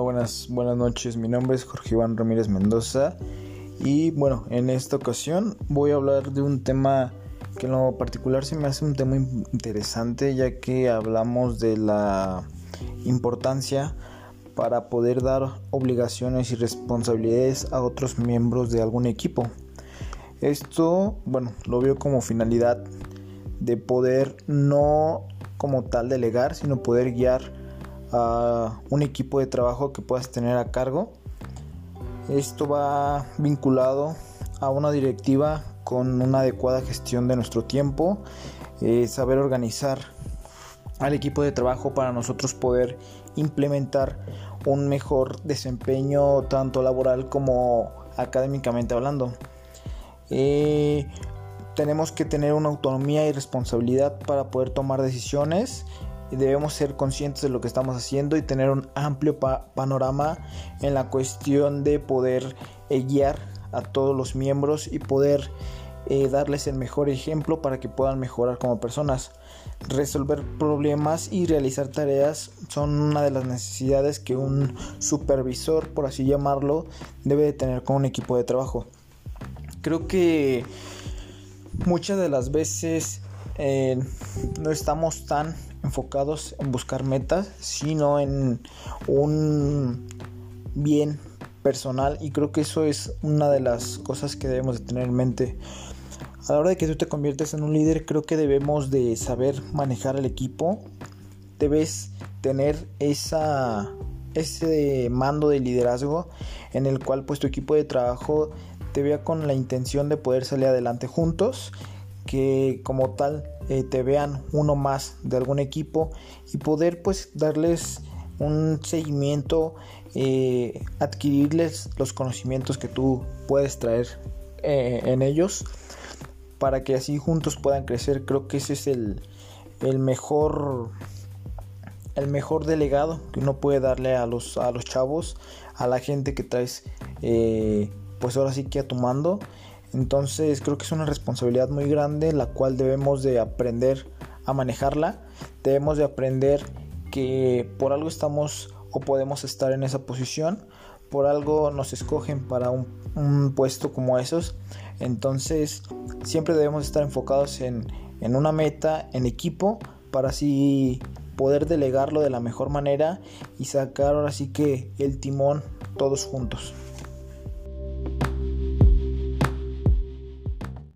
buenas, buenas noches. Mi nombre es Jorge Iván Ramírez Mendoza y bueno, en esta ocasión voy a hablar de un tema que en lo particular se me hace un tema interesante ya que hablamos de la importancia para poder dar obligaciones y responsabilidades a otros miembros de algún equipo. Esto, bueno, lo veo como finalidad de poder no como tal delegar, sino poder guiar a un equipo de trabajo que puedas tener a cargo. Esto va vinculado a una directiva con una adecuada gestión de nuestro tiempo, eh, saber organizar al equipo de trabajo para nosotros poder implementar un mejor desempeño tanto laboral como académicamente hablando. Eh, tenemos que tener una autonomía y responsabilidad para poder tomar decisiones debemos ser conscientes de lo que estamos haciendo y tener un amplio panorama en la cuestión de poder eh, guiar a todos los miembros y poder eh, darles el mejor ejemplo para que puedan mejorar como personas. Resolver problemas y realizar tareas son una de las necesidades que un supervisor, por así llamarlo, debe de tener con un equipo de trabajo. Creo que muchas de las veces eh, no estamos tan enfocados en buscar metas, sino en un bien personal y creo que eso es una de las cosas que debemos de tener en mente. A la hora de que tú te conviertes en un líder, creo que debemos de saber manejar el equipo. Debes tener esa ese mando de liderazgo en el cual pues tu equipo de trabajo te vea con la intención de poder salir adelante juntos que como tal eh, te vean uno más de algún equipo y poder pues darles un seguimiento, eh, adquirirles los conocimientos que tú puedes traer eh, en ellos para que así juntos puedan crecer. Creo que ese es el, el mejor el mejor delegado que uno puede darle a los, a los chavos, a la gente que traes, pues ahora sí que a tu mando entonces creo que es una responsabilidad muy grande la cual debemos de aprender a manejarla. Debemos de aprender que por algo estamos o podemos estar en esa posición. Por algo nos escogen para un, puesto como esos. Entonces siempre debemos estar enfocados en, en una meta, en equipo, para así poder delegarlo de la mejor manera y sacar ahora sí que el timón todos juntos.